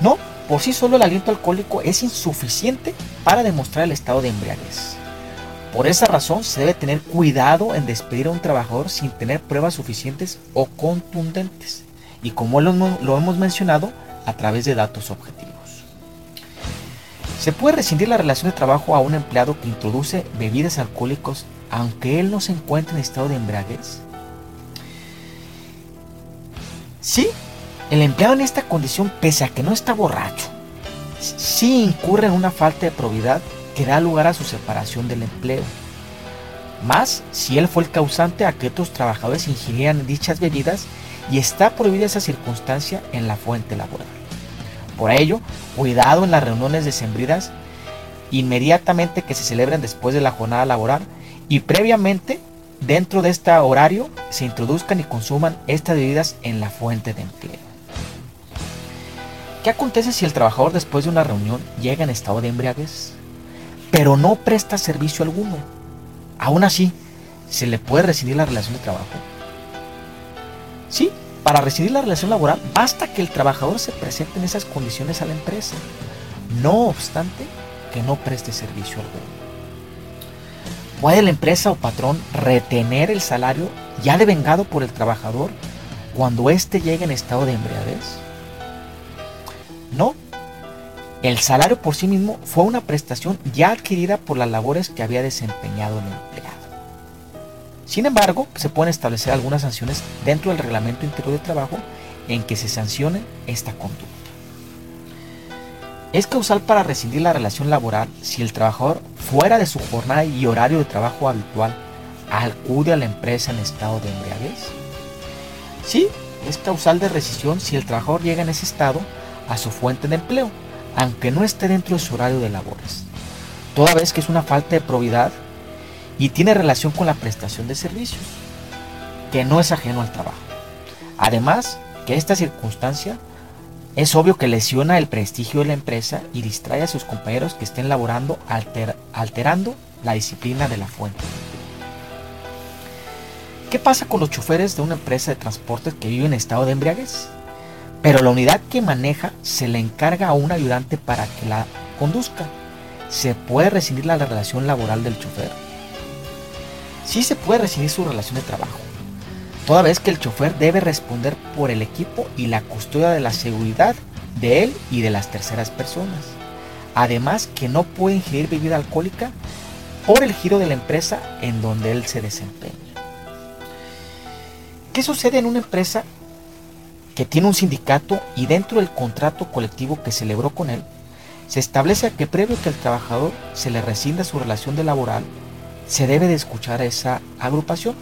No, por sí solo el aliento alcohólico es insuficiente para demostrar el estado de embriaguez. Por esa razón se debe tener cuidado en despedir a un trabajador sin tener pruebas suficientes o contundentes, y como lo, lo hemos mencionado, a través de datos objetivos. Se puede rescindir la relación de trabajo a un empleado que introduce bebidas alcohólicas aunque él no se encuentre en estado de embriaguez? Sí, el empleado en esta condición, pese a que no está borracho, sí incurre en una falta de probidad que da lugar a su separación del empleo. Más si él fue el causante a que otros trabajadores ingirieran dichas bebidas y está prohibida esa circunstancia en la fuente laboral. Por ello, cuidado en las reuniones decembridas inmediatamente que se celebren después de la jornada laboral y previamente dentro de este horario se introduzcan y consuman estas bebidas en la fuente de empleo. ¿Qué acontece si el trabajador después de una reunión llega en estado de embriaguez, pero no presta servicio alguno? Aún así, ¿se le puede rescindir la relación de trabajo? Sí, para rescindir la relación laboral basta que el trabajador se presente en esas condiciones a la empresa, no obstante que no preste servicio alguno. ¿Puede la empresa o patrón retener el salario ya devengado por el trabajador cuando éste llegue en estado de embriaguez? No. El salario por sí mismo fue una prestación ya adquirida por las labores que había desempeñado el empleado. Sin embargo, se pueden establecer algunas sanciones dentro del reglamento interior de trabajo en que se sancione esta conducta. Es causal para rescindir la relación laboral si el trabajador, fuera de su jornada y horario de trabajo habitual, acude a la empresa en estado de embriaguez. Sí, es causal de rescisión si el trabajador llega en ese estado a su fuente de empleo, aunque no esté dentro de su horario de labores, toda vez que es una falta de probidad y tiene relación con la prestación de servicios, que no es ajeno al trabajo. Además, que esta circunstancia es obvio que lesiona el prestigio de la empresa y distrae a sus compañeros que estén laborando alterando la disciplina de la fuente. ¿Qué pasa con los choferes de una empresa de transportes que viven en estado de embriaguez? Pero la unidad que maneja se le encarga a un ayudante para que la conduzca. ¿Se puede rescindir la relación laboral del chofer? Sí se puede rescindir su relación de trabajo toda vez que el chofer debe responder por el equipo y la custodia de la seguridad de él y de las terceras personas. Además que no puede ingerir bebida alcohólica por el giro de la empresa en donde él se desempeña. ¿Qué sucede en una empresa que tiene un sindicato y dentro del contrato colectivo que celebró con él, se establece que previo que el trabajador se le rescinda su relación de laboral, se debe de escuchar a esa agrupación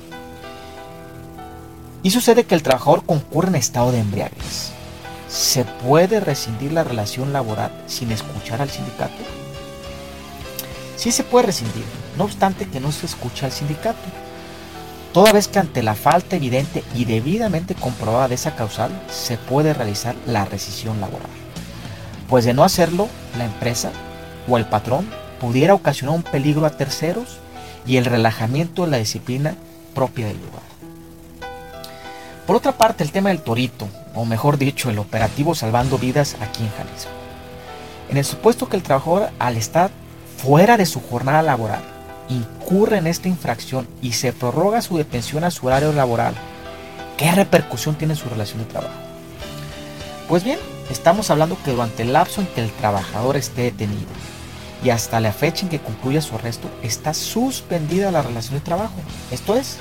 y sucede que el trabajador concurre en estado de embriaguez. ¿Se puede rescindir la relación laboral sin escuchar al sindicato? Sí se puede rescindir, no obstante que no se escucha al sindicato. Toda vez que ante la falta evidente y debidamente comprobada de esa causal, se puede realizar la rescisión laboral. Pues de no hacerlo, la empresa o el patrón pudiera ocasionar un peligro a terceros y el relajamiento de la disciplina propia del lugar. Por otra parte, el tema del torito, o mejor dicho, el operativo salvando vidas aquí en Jalisco. En el supuesto que el trabajador, al estar fuera de su jornada laboral, incurre en esta infracción y se prorroga su detención a su horario laboral, ¿qué repercusión tiene en su relación de trabajo? Pues bien, estamos hablando que durante el lapso en que el trabajador esté detenido y hasta la fecha en que concluya su arresto, está suspendida la relación de trabajo. Esto es,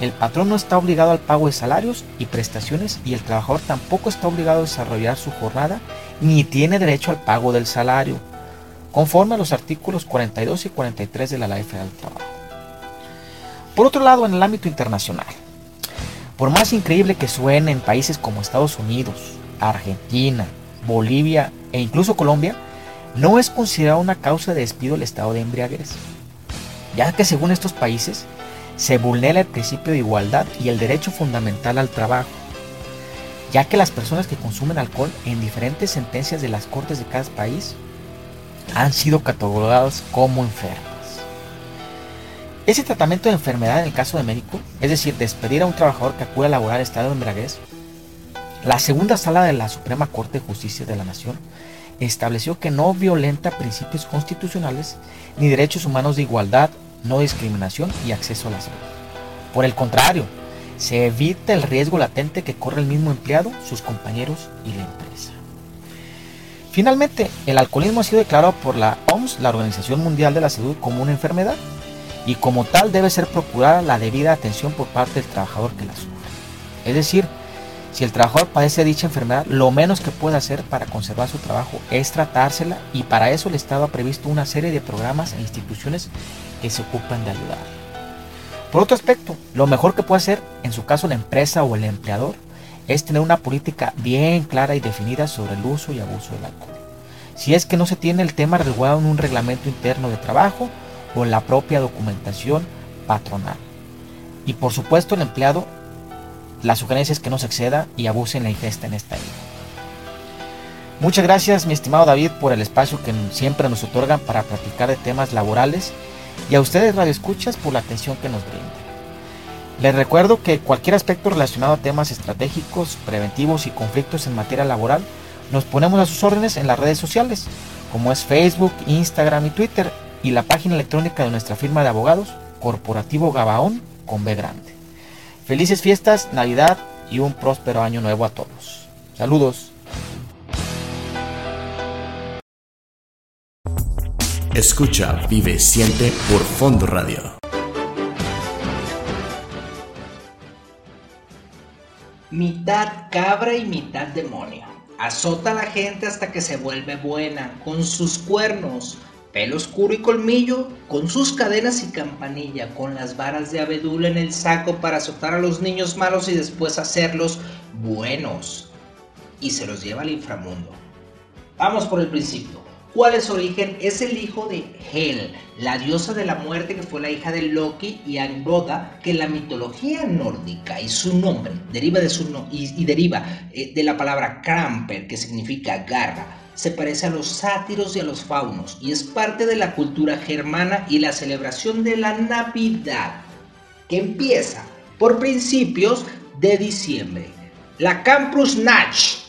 el patrón no está obligado al pago de salarios y prestaciones y el trabajador tampoco está obligado a desarrollar su jornada ni tiene derecho al pago del salario, conforme a los artículos 42 y 43 de la Ley Federal del Trabajo. Por otro lado, en el ámbito internacional, por más increíble que suene en países como Estados Unidos, Argentina, Bolivia e incluso Colombia, no es considerado una causa de despido el estado de embriaguez, ya que según estos países se vulnera el principio de igualdad y el derecho fundamental al trabajo, ya que las personas que consumen alcohol en diferentes sentencias de las cortes de cada país han sido catalogadas como enfermas. Ese tratamiento de enfermedad en el caso de médico, es decir, despedir a un trabajador que acude a laborar estado de embriaguez, la segunda sala de la Suprema Corte de Justicia de la Nación estableció que no violenta principios constitucionales ni derechos humanos de igualdad, no discriminación y acceso a la salud. Por el contrario, se evita el riesgo latente que corre el mismo empleado, sus compañeros y la empresa. Finalmente, el alcoholismo ha sido declarado por la OMS, la Organización Mundial de la Salud, como una enfermedad y como tal debe ser procurada la debida atención por parte del trabajador que la sufre. Es decir, si el trabajador padece dicha enfermedad, lo menos que puede hacer para conservar su trabajo es tratársela y para eso el Estado ha previsto una serie de programas e instituciones que se ocupan de ayudar. Por otro aspecto, lo mejor que puede hacer, en su caso la empresa o el empleador, es tener una política bien clara y definida sobre el uso y abuso del alcohol. Si es que no se tiene el tema regulado en un reglamento interno de trabajo o en la propia documentación patronal. Y por supuesto el empleado la sugerencia es que no se exceda y abuse en la ingesta en esta isla. Muchas gracias, mi estimado David, por el espacio que siempre nos otorgan para platicar de temas laborales y a ustedes, Radio Escuchas, por la atención que nos brindan. Les recuerdo que cualquier aspecto relacionado a temas estratégicos, preventivos y conflictos en materia laboral, nos ponemos a sus órdenes en las redes sociales, como es Facebook, Instagram y Twitter, y la página electrónica de nuestra firma de abogados, Corporativo Gabaón con B grande. Felices fiestas, Navidad y un próspero año nuevo a todos. Saludos.
Escucha, vive, siente por Fondo Radio.
Mitad cabra y mitad demonio. Azota a la gente hasta que se vuelve buena, con sus cuernos, pelo oscuro y colmillo, con sus cadenas y campanilla, con las varas de abedul en el saco para azotar a los niños malos y después hacerlos buenos. Y se los lleva al inframundo. Vamos por el principio. ¿Cuál es su origen? Es el hijo de Hel, la diosa de la muerte que fue la hija de Loki y Angoda, que en la mitología nórdica y su nombre deriva de su y, deriva eh, de la palabra Kramper, que significa garra se parece a los sátiros y a los faunos y es parte de la cultura germana y la celebración de la Navidad, que empieza por principios de diciembre. La Campusnacht,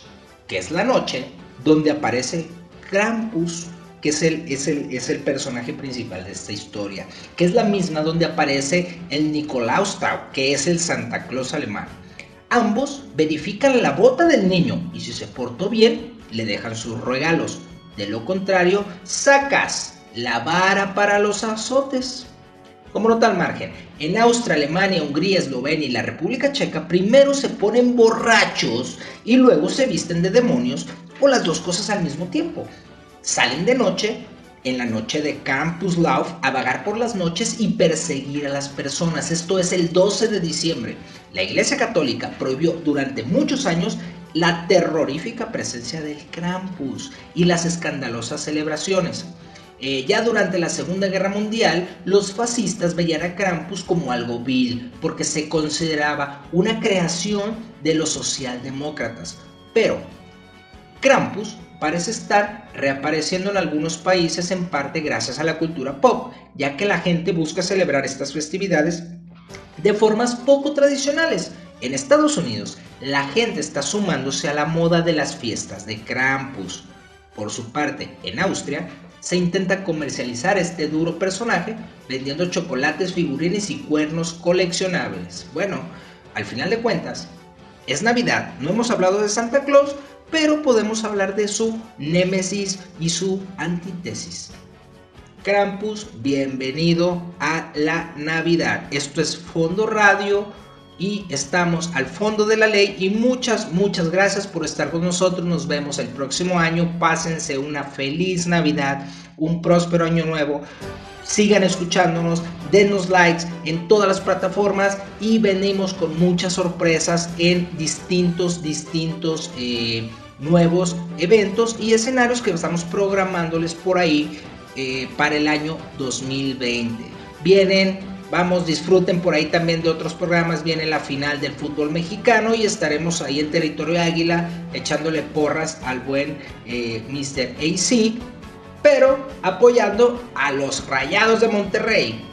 que es la noche donde aparece Krampus, que es el, es, el, es el personaje principal de esta historia, que es la misma donde aparece el Nikolaustag, que es el Santa Claus alemán. Ambos verifican la bota del niño y si se portó bien, le dejan sus regalos. De lo contrario, sacas la vara para los azotes. Como nota al margen, en Austria, Alemania, Hungría, Eslovenia y la República Checa primero se ponen borrachos y luego se visten de demonios las dos cosas al mismo tiempo. Salen de noche, en la noche de Campus Lauf, a vagar por las noches y perseguir a las personas. Esto es el 12 de diciembre. La Iglesia Católica prohibió durante muchos años la terrorífica presencia del Krampus y las escandalosas celebraciones. Eh, ya durante la Segunda Guerra Mundial, los fascistas veían a Krampus como algo vil, porque se consideraba una creación de los socialdemócratas. Pero Krampus parece estar reapareciendo en algunos países en parte gracias a la cultura pop, ya que la gente busca celebrar estas festividades de formas poco tradicionales En Estados Unidos, la gente está sumándose a la moda de las fiestas de Krampus. Por su parte, en Austria, se intenta comercializar este duro personaje vendiendo chocolates, figurines y cuernos coleccionables. Bueno, al final de cuentas, es Navidad, no hemos hablado de Santa Claus, pero podemos hablar de su némesis y su antítesis. Krampus, bienvenido a la Navidad. Esto es Fondo Radio y estamos al fondo de la ley y muchas, muchas gracias por estar con nosotros. Nos vemos el próximo año. Pásense una feliz Navidad, un próspero año nuevo. Sigan escuchándonos, denos likes en todas las plataformas y venimos con muchas sorpresas en distintos, distintos eh, nuevos eventos y escenarios que estamos programándoles por ahí eh, para el año 2020. Vienen Vamos, disfruten por ahí también de otros programas. Viene la final del fútbol mexicano y estaremos ahí en territorio Águila echándole porras al buen eh, Mr. AC, pero apoyando a los Rayados de Monterrey.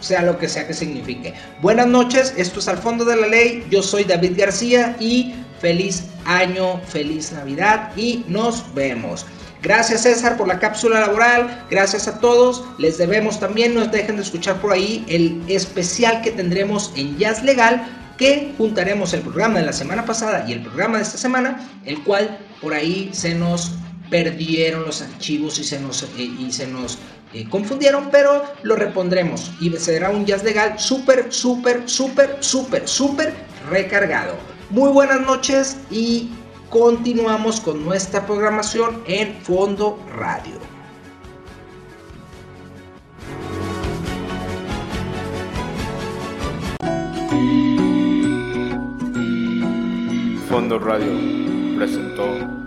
Sea lo que sea que signifique. Buenas noches, esto es Al Fondo de la Ley. Yo soy David García y feliz año, feliz Navidad y nos vemos. Gracias César por la cápsula laboral, gracias a todos. Les debemos también, nos dejen de escuchar por ahí el especial que tendremos en Jazz Legal, que juntaremos el programa de la semana pasada y el programa de esta semana, el cual por ahí se nos perdieron los archivos y se nos, eh, y se nos eh, confundieron, pero lo repondremos y será un Jazz Legal súper, súper, súper, súper, súper recargado. Muy buenas noches y continuamos con nuestra programación en Fondo Radio.
Fondo Radio presentó